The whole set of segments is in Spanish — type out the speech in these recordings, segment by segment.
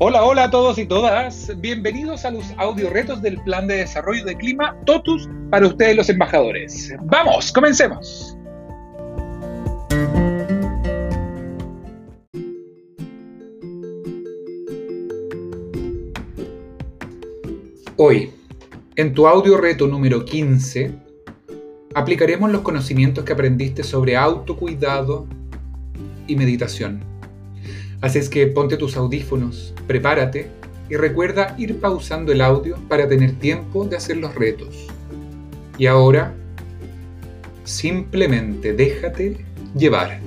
Hola, hola a todos y todas. Bienvenidos a los audio retos del Plan de Desarrollo de Clima TOTUS para ustedes los embajadores. Vamos, comencemos. Hoy, en tu audio reto número 15, aplicaremos los conocimientos que aprendiste sobre autocuidado y meditación. Así es que ponte tus audífonos, prepárate y recuerda ir pausando el audio para tener tiempo de hacer los retos. Y ahora, simplemente déjate llevar.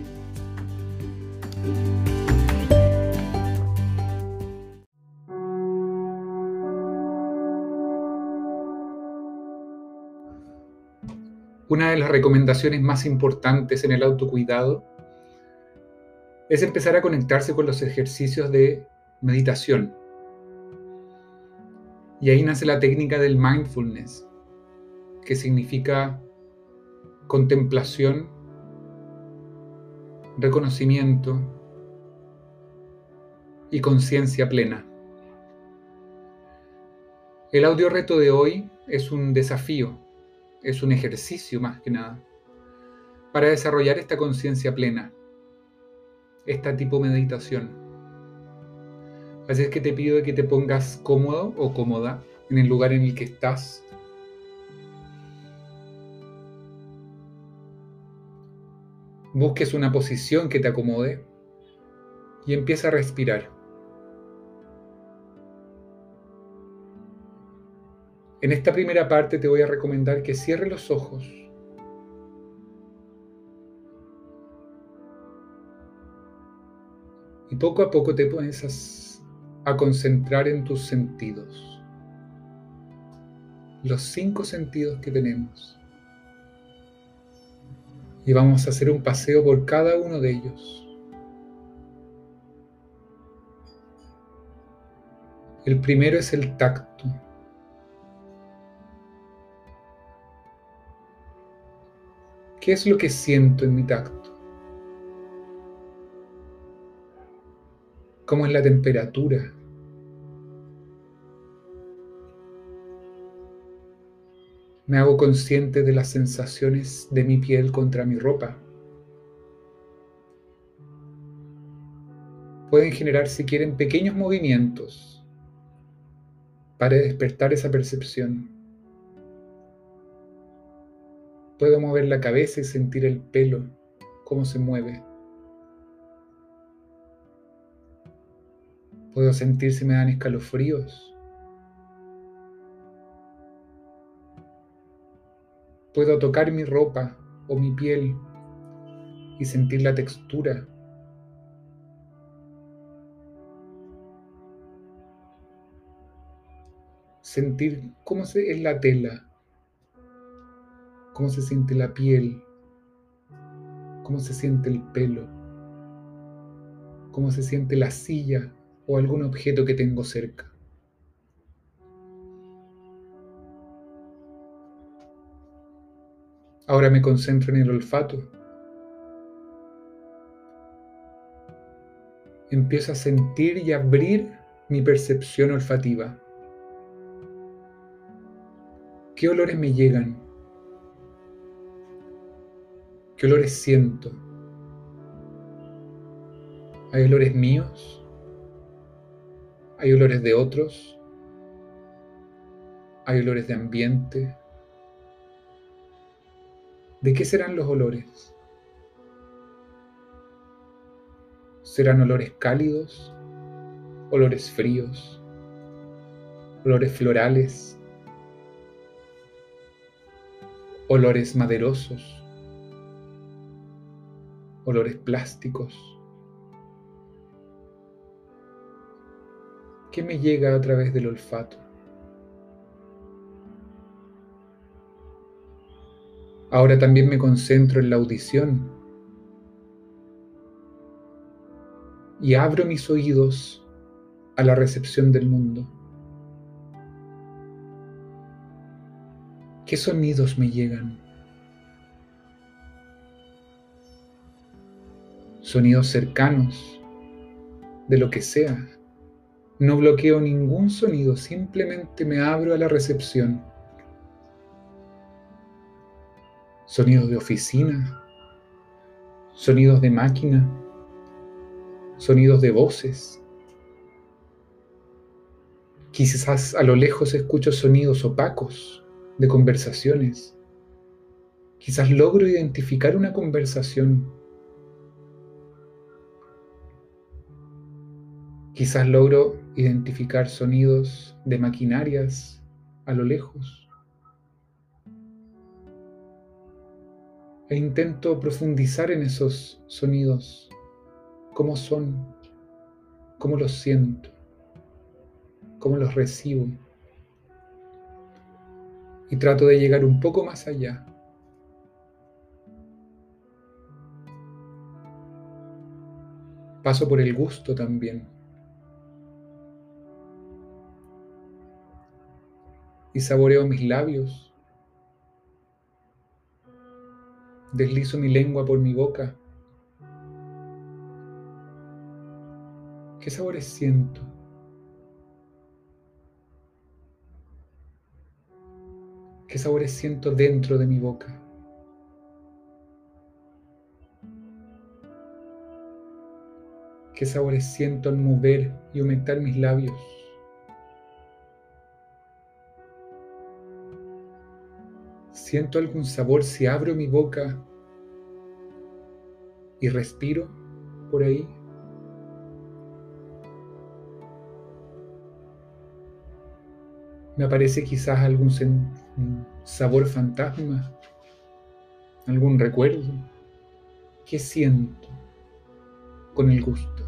Una de las recomendaciones más importantes en el autocuidado es empezar a conectarse con los ejercicios de meditación. Y ahí nace la técnica del mindfulness, que significa contemplación, reconocimiento y conciencia plena. El audio reto de hoy es un desafío, es un ejercicio más que nada, para desarrollar esta conciencia plena esta tipo de meditación. Así es que te pido que te pongas cómodo o cómoda en el lugar en el que estás. Busques una posición que te acomode y empieza a respirar. En esta primera parte te voy a recomendar que cierres los ojos Y poco a poco te pones a, concentrar en tus sentidos. Los cinco sentidos que tenemos. Y vamos a hacer un paseo por cada uno de ellos. El primero es el tacto. ¿Qué es lo que siento en mi tacto? Cómo es la temperatura. Me hago consciente de las sensaciones de mi piel contra mi ropa. Pueden generar, si quieren, pequeños movimientos para despertar esa percepción. Puedo mover la cabeza y sentir el pelo, cómo se mueve. Puedo sentir si me dan escalofríos. Puedo tocar mi ropa o mi piel y sentir la textura. Sentir cómo es la tela, cómo se siente la piel, cómo se siente el pelo, cómo se siente la silla o algún objeto que tengo cerca. Ahora me concentro en el olfato. Empiezo a sentir y abrir mi percepción olfativa. ¿Qué olores me llegan? ¿Qué olores siento? ¿Hay olores míos? Hay olores de otros, hay olores de ambiente. ¿De qué serán los olores? ¿Serán olores cálidos? ¿Olores fríos? ¿Olores florales? ¿Olores maderosos? ¿Olores plásticos? ¿Qué me llega a través del olfato? Ahora también me concentro en la audición y abro mis oídos a la recepción del mundo. ¿Qué sonidos me llegan? Sonidos cercanos, de lo que sea, No bloqueo ningún sonido, simplemente me abro a la recepción. Sonidos de oficina, sonidos de máquina, sonidos de voces. Quizás a lo lejos escucho sonidos opacos de conversaciones. Quizás logro identificar una conversación Quizás logro identificar sonidos de maquinarias a lo lejos. E intento profundizar en esos sonidos, cómo son, cómo los siento, cómo los recibo. Y trato de llegar un poco más allá. Paso por el gusto también. Y saboreo mis labios. Deslizo mi lengua por mi boca. ¿Qué sabores siento? ¿Qué sabores siento dentro de mi boca? ¿Qué sabores siento al mover y aumentar mis labios? Siento algún sabor si abro mi boca y respiro por ahí. Me aparece quizás algún sabor fantasma, algún recuerdo. ¿Qué siento con el gusto?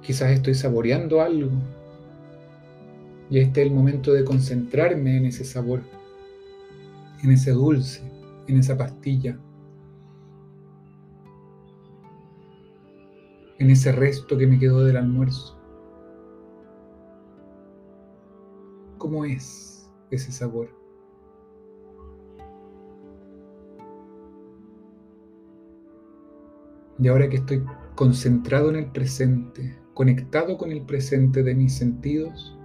Quizás estoy saboreando algo y este es el momento de concentrarme en ese sabor, en ese dulce, en esa pastilla, en ese resto que me quedó del almuerzo. ¿Cómo es ese sabor? Y ahora que estoy concentrado en el presente, conectado con el presente de mis sentidos,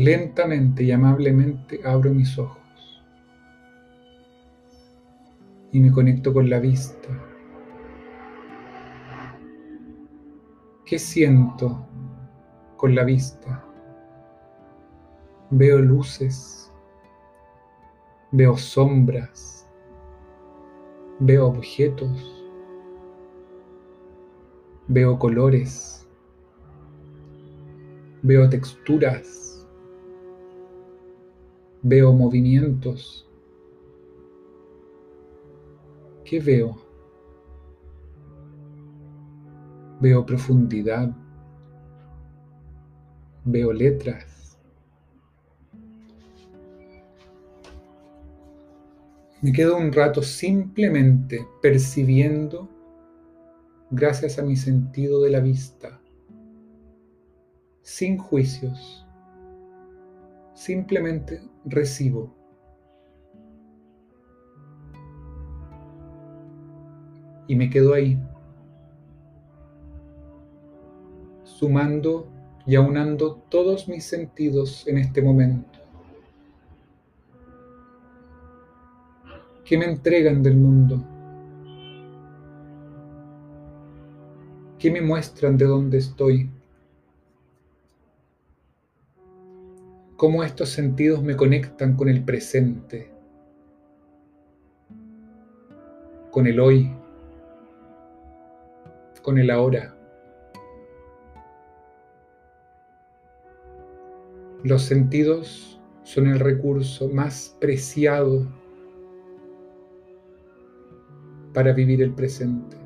Lentamente y amablemente abro mis ojos y me conecto con la vista. ¿Qué siento con la vista? Veo luces, veo sombras, veo objetos, veo colores, veo texturas Veo movimientos. ¿Qué veo? Veo profundidad. Veo letras. Me quedo un rato simplemente percibiendo gracias a mi sentido de la vista, sin juicios simplemente recibo. Y me quedo ahí, sumando y aunando todos mis sentidos en este momento. ¿Qué me entregan del mundo? ¿Qué me muestran de dónde estoy? Cómo estos sentidos me conectan con el presente, con el hoy, con el ahora. Los sentidos son el recurso más preciado para vivir el presente.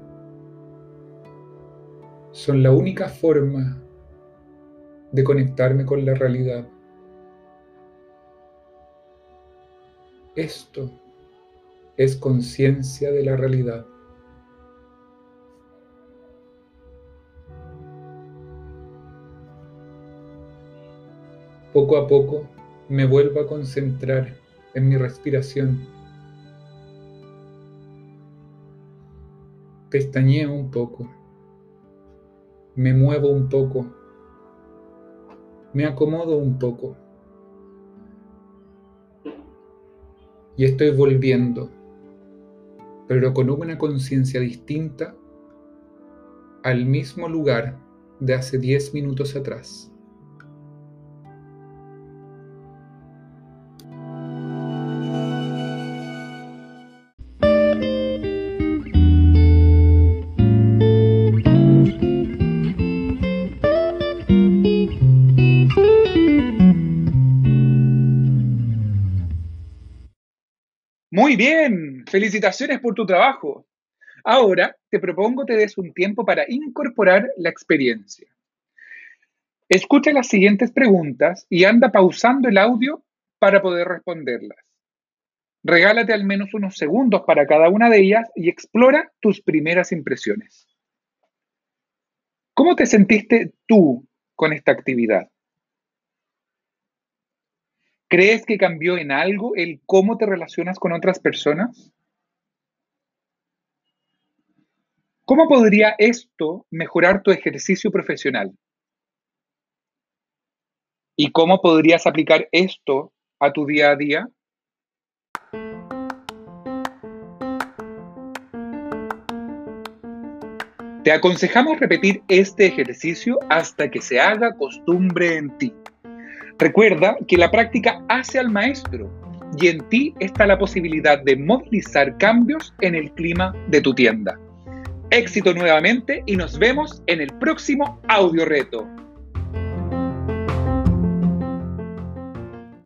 Son la única forma de conectarme con la realidad. Esto es conciencia de la realidad. Poco a poco me vuelvo a concentrar en mi respiración. Pestañeo un poco. Me muevo un poco. Me acomodo un poco. Y estoy volviendo, pero con una conciencia distinta al mismo lugar de hace 10 minutos atrás. Muy bien, felicitaciones por tu trabajo. Ahora te propongo te des un tiempo para incorporar la experiencia. Escucha las siguientes preguntas y anda pausando el audio para poder responderlas. Regálate al menos unos segundos para cada una de ellas y explora tus primeras impresiones. ¿Cómo te sentiste tú con esta actividad? ¿Crees que cambió en algo el cómo te relacionas con otras personas? ¿Cómo podría esto mejorar tu ejercicio profesional? ¿Y cómo podrías aplicar esto a tu día a día? Te aconsejamos repetir este ejercicio hasta que se haga costumbre en ti. Recuerda que la práctica hace al maestro y en ti está la posibilidad de movilizar cambios en el clima de tu tienda. Éxito nuevamente y nos vemos en el próximo audio reto.